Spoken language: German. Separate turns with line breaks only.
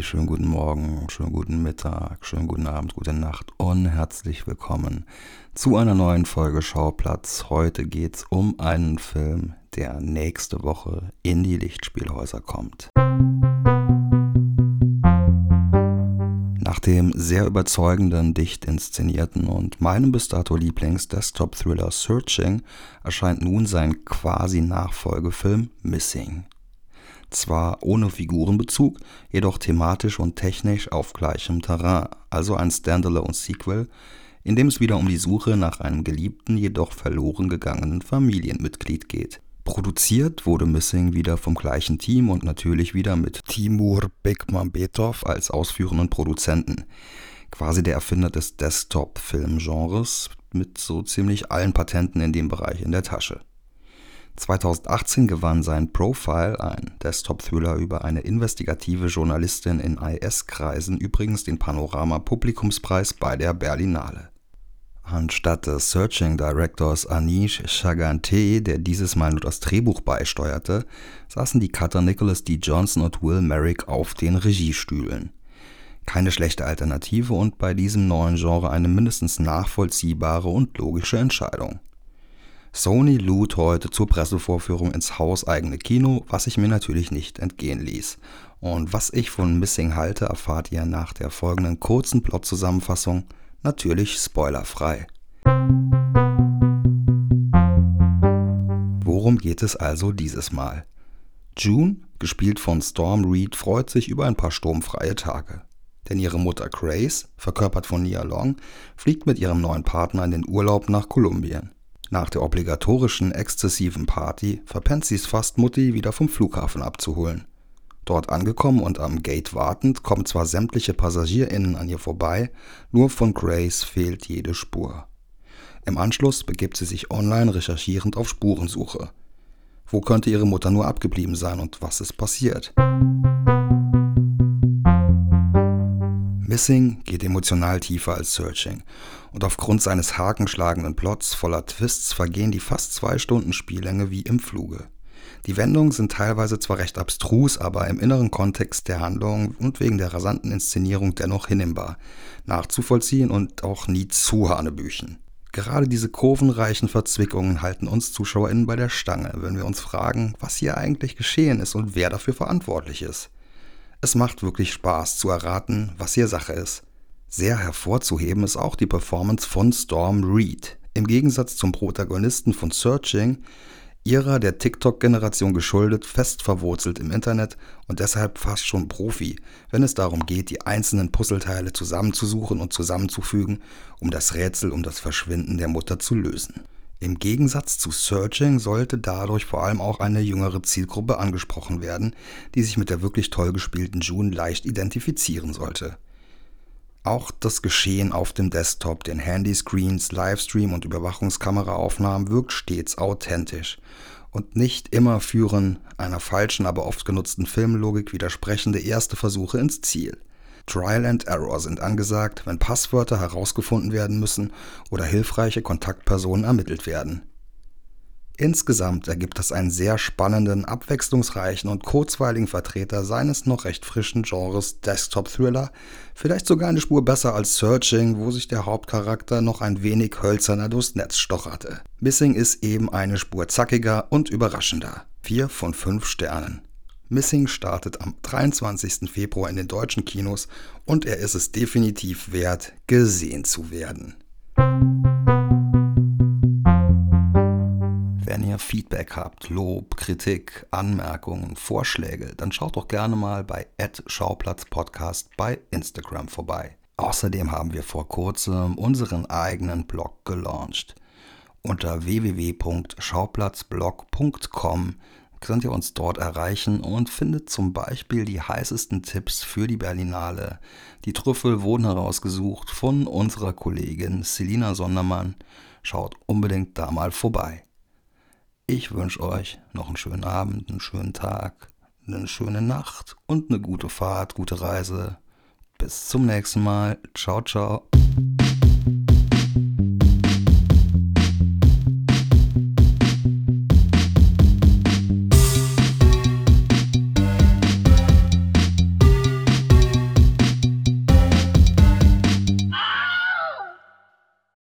Schönen guten Morgen, schönen guten Mittag, schönen guten Abend, gute Nacht und herzlich willkommen zu einer neuen Folge Schauplatz. Heute geht's um einen Film, der nächste Woche in die Lichtspielhäuser kommt. Nach dem sehr überzeugenden, dicht inszenierten und meinem bis dato Lieblings-Desktop-Thriller Searching erscheint nun sein quasi Nachfolgefilm Missing. Zwar ohne Figurenbezug, jedoch thematisch und technisch auf gleichem Terrain, also ein Standalone-Sequel, in dem es wieder um die Suche nach einem geliebten, jedoch verloren gegangenen Familienmitglied geht. Produziert wurde Missing wieder vom gleichen Team und natürlich wieder mit Timur Bekmambetov als ausführenden Produzenten. Quasi der Erfinder des Desktop-Film-Genres mit so ziemlich allen Patenten in dem Bereich in der Tasche. 2018 gewann sein Profile, ein Desktop-Thriller über eine investigative Journalistin in IS-Kreisen, übrigens den Panorama-Publikumspreis bei der Berlinale. Anstatt des Searching Directors Anish Chagante, der dieses Mal nur das Drehbuch beisteuerte, saßen die Cutter Nicholas D. Johnson und Will Merrick auf den Regiestühlen. Keine schlechte Alternative und bei diesem neuen Genre eine mindestens nachvollziehbare und logische Entscheidung. Sony lud heute zur Pressevorführung ins hauseigene Kino, was ich mir natürlich nicht entgehen ließ. Und was ich von Missing halte, erfahrt ihr nach der folgenden kurzen Plot-Zusammenfassung, natürlich spoilerfrei. Worum geht es also dieses Mal? June, gespielt von Storm Reed, freut sich über ein paar sturmfreie Tage. Denn ihre Mutter Grace, verkörpert von Nia Long, fliegt mit ihrem neuen Partner in den Urlaub nach Kolumbien. Nach der obligatorischen exzessiven Party verpennt sie es fast, Mutti wieder vom Flughafen abzuholen. Dort angekommen und am Gate wartend, kommen zwar sämtliche PassagierInnen an ihr vorbei, nur von Grace fehlt jede Spur. Im Anschluss begibt sie sich online recherchierend auf Spurensuche. Wo könnte ihre Mutter nur abgeblieben sein und was ist passiert? Missing geht emotional tiefer als Searching und aufgrund seines hakenschlagenden Plots voller Twists vergehen die fast zwei Stunden Spiellänge wie im Fluge. Die Wendungen sind teilweise zwar recht abstrus, aber im inneren Kontext der Handlung und wegen der rasanten Inszenierung dennoch hinnehmbar, nachzuvollziehen und auch nie zu Hanebüchen. Gerade diese kurvenreichen Verzwickungen halten uns ZuschauerInnen bei der Stange, wenn wir uns fragen, was hier eigentlich geschehen ist und wer dafür verantwortlich ist. Es macht wirklich Spaß zu erraten, was hier Sache ist. Sehr hervorzuheben ist auch die Performance von Storm Reed. Im Gegensatz zum Protagonisten von Searching, ihrer der TikTok-Generation geschuldet, fest verwurzelt im Internet und deshalb fast schon Profi, wenn es darum geht, die einzelnen Puzzleteile zusammenzusuchen und zusammenzufügen, um das Rätsel um das Verschwinden der Mutter zu lösen. Im Gegensatz zu Searching sollte dadurch vor allem auch eine jüngere Zielgruppe angesprochen werden, die sich mit der wirklich toll gespielten June leicht identifizieren sollte. Auch das Geschehen auf dem Desktop, den Handyscreens, Livestream und Überwachungskameraaufnahmen wirkt stets authentisch und nicht immer führen einer falschen, aber oft genutzten Filmlogik widersprechende erste Versuche ins Ziel. Trial and Error sind angesagt, wenn Passwörter herausgefunden werden müssen oder hilfreiche Kontaktpersonen ermittelt werden. Insgesamt ergibt das einen sehr spannenden, abwechslungsreichen und kurzweiligen Vertreter seines noch recht frischen Genres Desktop-Thriller, vielleicht sogar eine Spur besser als Searching, wo sich der Hauptcharakter noch ein wenig hölzerner durchs Netz stocherte. Missing ist eben eine Spur zackiger und überraschender. 4 von 5 Sternen. Missing startet am 23. Februar in den deutschen Kinos und er ist es definitiv wert, gesehen zu werden. Wenn ihr Feedback habt, Lob, Kritik, Anmerkungen, Vorschläge, dann schaut doch gerne mal bei @schauplatzpodcast bei Instagram vorbei. Außerdem haben wir vor kurzem unseren eigenen Blog gelauncht. Unter www.schauplatzblog.com könnt ihr uns dort erreichen und findet zum Beispiel die heißesten Tipps für die Berlinale. Die Trüffel wurden herausgesucht von unserer Kollegin Selina Sondermann. Schaut unbedingt da mal vorbei. Ich wünsche euch noch einen schönen Abend, einen schönen Tag, eine schöne Nacht und eine gute Fahrt, gute Reise. Bis zum nächsten Mal. Ciao, ciao.